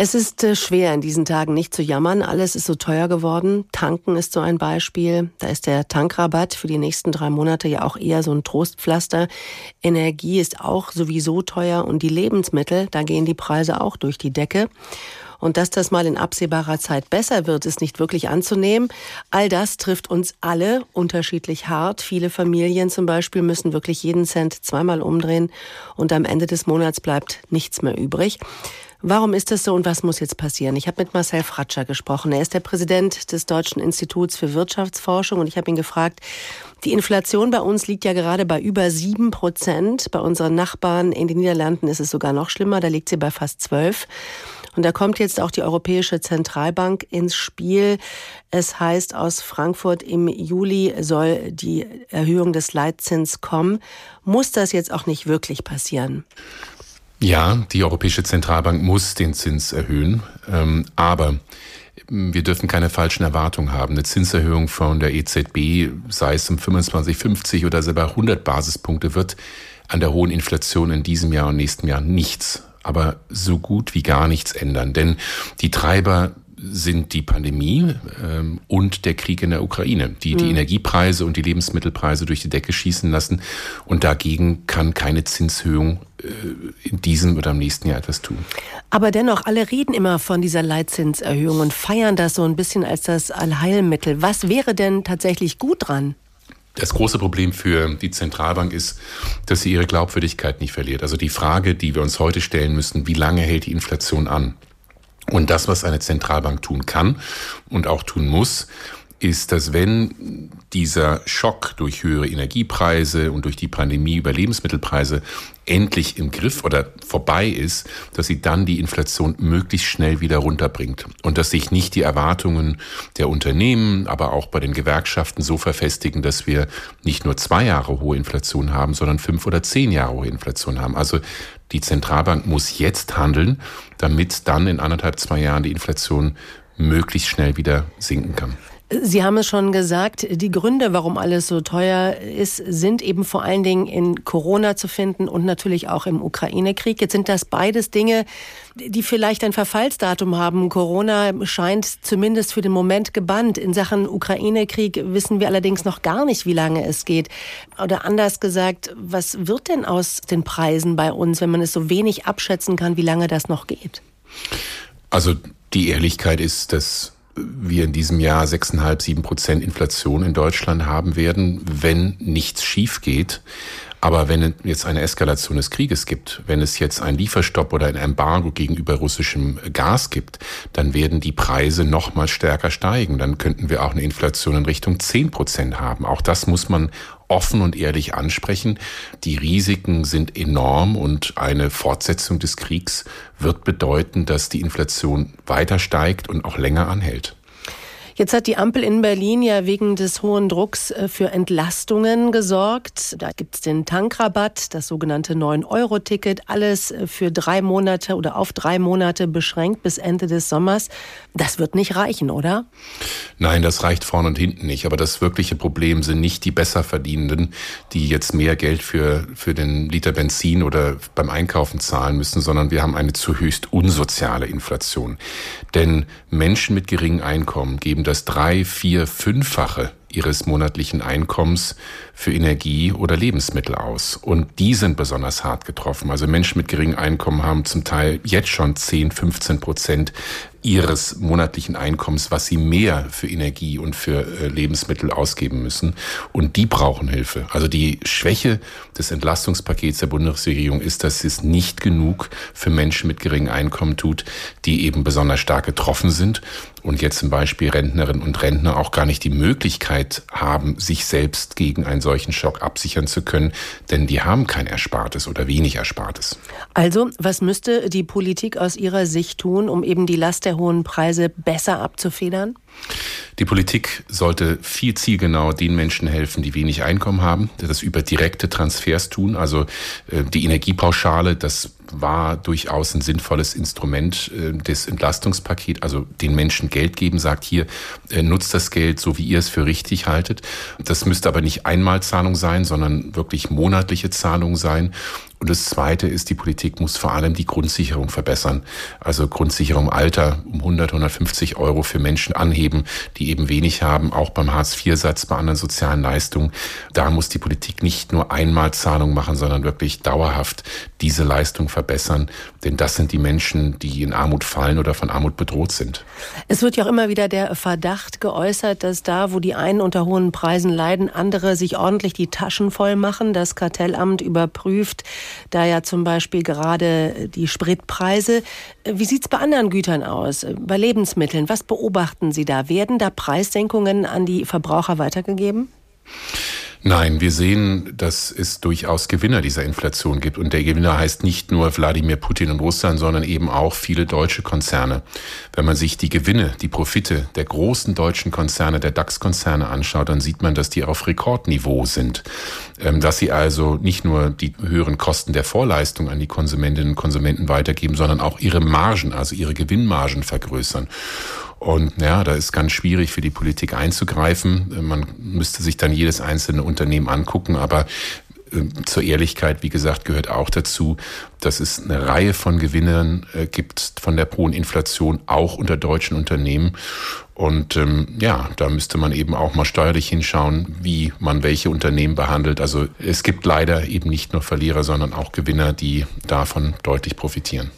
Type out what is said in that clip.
Es ist äh, schwer in diesen Tagen nicht zu jammern. Alles ist so teuer geworden. Tanken ist so ein Beispiel. Da ist der Tankrabatt für die nächsten drei Monate ja auch eher so ein Trostpflaster. Energie ist auch sowieso teuer und die Lebensmittel, da gehen die Preise auch durch die Decke. Und dass das mal in absehbarer Zeit besser wird, ist nicht wirklich anzunehmen. All das trifft uns alle unterschiedlich hart. Viele Familien zum Beispiel müssen wirklich jeden Cent zweimal umdrehen und am Ende des Monats bleibt nichts mehr übrig. Warum ist das so und was muss jetzt passieren? Ich habe mit Marcel Fratscher gesprochen. Er ist der Präsident des Deutschen Instituts für Wirtschaftsforschung und ich habe ihn gefragt, die Inflation bei uns liegt ja gerade bei über sieben Prozent. Bei unseren Nachbarn in den Niederlanden ist es sogar noch schlimmer, da liegt sie bei fast zwölf. Und da kommt jetzt auch die Europäische Zentralbank ins Spiel. Es heißt aus Frankfurt, im Juli soll die Erhöhung des Leitzins kommen. Muss das jetzt auch nicht wirklich passieren? Ja, die Europäische Zentralbank muss den Zins erhöhen, ähm, aber wir dürfen keine falschen Erwartungen haben. Eine Zinserhöhung von der EZB, sei es um 25, 50 oder sogar 100 Basispunkte, wird an der hohen Inflation in diesem Jahr und nächsten Jahr nichts, aber so gut wie gar nichts ändern. Denn die Treiber sind die Pandemie ähm, und der Krieg in der Ukraine, die die mhm. Energiepreise und die Lebensmittelpreise durch die Decke schießen lassen. Und dagegen kann keine Zinshöhung äh, in diesem oder im nächsten Jahr etwas tun. Aber dennoch, alle reden immer von dieser Leitzinserhöhung und feiern das so ein bisschen als das Allheilmittel. Was wäre denn tatsächlich gut dran? Das große Problem für die Zentralbank ist, dass sie ihre Glaubwürdigkeit nicht verliert. Also die Frage, die wir uns heute stellen müssen, wie lange hält die Inflation an? Und das, was eine Zentralbank tun kann und auch tun muss, ist, dass wenn dieser Schock durch höhere Energiepreise und durch die Pandemie über Lebensmittelpreise endlich im Griff oder vorbei ist, dass sie dann die Inflation möglichst schnell wieder runterbringt und dass sich nicht die Erwartungen der Unternehmen, aber auch bei den Gewerkschaften so verfestigen, dass wir nicht nur zwei Jahre hohe Inflation haben, sondern fünf oder zehn Jahre hohe Inflation haben. Also die Zentralbank muss jetzt handeln, damit dann in anderthalb, zwei Jahren die Inflation möglichst schnell wieder sinken kann. Sie haben es schon gesagt, die Gründe, warum alles so teuer ist, sind eben vor allen Dingen in Corona zu finden und natürlich auch im Ukraine-Krieg. Jetzt sind das beides Dinge, die vielleicht ein Verfallsdatum haben. Corona scheint zumindest für den Moment gebannt. In Sachen Ukraine-Krieg wissen wir allerdings noch gar nicht, wie lange es geht. Oder anders gesagt, was wird denn aus den Preisen bei uns, wenn man es so wenig abschätzen kann, wie lange das noch geht? Also die Ehrlichkeit ist, dass wir in diesem Jahr 6,5, 7 Prozent Inflation in Deutschland haben werden, wenn nichts schief geht. Aber wenn es jetzt eine Eskalation des Krieges gibt, wenn es jetzt ein Lieferstopp oder ein Embargo gegenüber russischem Gas gibt, dann werden die Preise noch mal stärker steigen. Dann könnten wir auch eine Inflation in Richtung 10 Prozent haben. Auch das muss man offen und ehrlich ansprechen. Die Risiken sind enorm und eine Fortsetzung des Kriegs wird bedeuten, dass die Inflation weiter steigt und auch länger anhält. Jetzt hat die Ampel in Berlin ja wegen des hohen Drucks äh, für Entlastungen gesorgt. Da gibt es den Tankrabatt, das sogenannte 9-Euro-Ticket, alles äh, für drei Monate oder auf drei Monate beschränkt bis Ende des Sommers. Das wird nicht reichen, oder? Nein, das reicht vorne und hinten nicht. Aber das wirkliche Problem sind nicht die Besserverdienenden, die jetzt mehr Geld für, für den Liter Benzin oder beim Einkaufen zahlen müssen, sondern wir haben eine zu höchst unsoziale Inflation. Denn Menschen mit geringem Einkommen geben das drei, vier, fünffache ihres monatlichen Einkommens für Energie oder Lebensmittel aus. Und die sind besonders hart getroffen. Also Menschen mit geringem Einkommen haben zum Teil jetzt schon 10, 15 Prozent ihres monatlichen Einkommens, was sie mehr für Energie und für äh, Lebensmittel ausgeben müssen. Und die brauchen Hilfe. Also die Schwäche des Entlastungspakets der Bundesregierung ist, dass es nicht genug für Menschen mit geringem Einkommen tut, die eben besonders stark getroffen sind und jetzt zum Beispiel Rentnerinnen und Rentner auch gar nicht die Möglichkeit haben, sich selbst gegen einen solchen Schock absichern zu können, denn die haben kein Erspartes oder wenig Erspartes. Also, was müsste die Politik aus Ihrer Sicht tun, um eben die Last der hohen Preise besser abzufedern? Die Politik sollte viel zielgenauer den Menschen helfen, die wenig Einkommen haben, das über direkte Transfers tun. Also äh, die Energiepauschale, das war durchaus ein sinnvolles Instrument äh, des Entlastungspakets, also den Menschen Geld geben, sagt hier, äh, nutzt das Geld so, wie ihr es für richtig haltet. Das müsste aber nicht Einmalzahlung sein, sondern wirklich monatliche Zahlung sein. Und das Zweite ist, die Politik muss vor allem die Grundsicherung verbessern. Also Grundsicherung Alter um 100, 150 Euro für Menschen anheben, die eben wenig haben, auch beim Hartz-IV-Satz, bei anderen sozialen Leistungen. Da muss die Politik nicht nur Einmalzahlung machen, sondern wirklich dauerhaft diese Leistung verbessern. Denn das sind die Menschen, die in Armut fallen oder von Armut bedroht sind. Es wird ja auch immer wieder der Verdacht geäußert, dass da, wo die einen unter hohen Preisen leiden, andere sich ordentlich die Taschen voll machen. Das Kartellamt überprüft da ja zum Beispiel gerade die Spritpreise. Wie sieht es bei anderen Gütern aus? Bei Lebensmitteln? Was beobachten Sie da? Werden da Preissenkungen an die Verbraucher weitergegeben? Nein, wir sehen, dass es durchaus Gewinner dieser Inflation gibt. Und der Gewinner heißt nicht nur Wladimir Putin und Russland, sondern eben auch viele deutsche Konzerne. Wenn man sich die Gewinne, die Profite der großen deutschen Konzerne, der DAX-Konzerne anschaut, dann sieht man, dass die auf Rekordniveau sind. Ähm, dass sie also nicht nur die höheren Kosten der Vorleistung an die Konsumentinnen und Konsumenten weitergeben, sondern auch ihre Margen, also ihre Gewinnmargen vergrößern. Und ja, da ist ganz schwierig für die Politik einzugreifen. Man müsste sich dann jedes einzelne Unternehmen angucken, aber äh, zur Ehrlichkeit, wie gesagt, gehört auch dazu, dass es eine Reihe von Gewinnern äh, gibt von der hohen Inflation, auch unter deutschen Unternehmen. Und ähm, ja, da müsste man eben auch mal steuerlich hinschauen, wie man welche Unternehmen behandelt. Also es gibt leider eben nicht nur Verlierer, sondern auch Gewinner, die davon deutlich profitieren.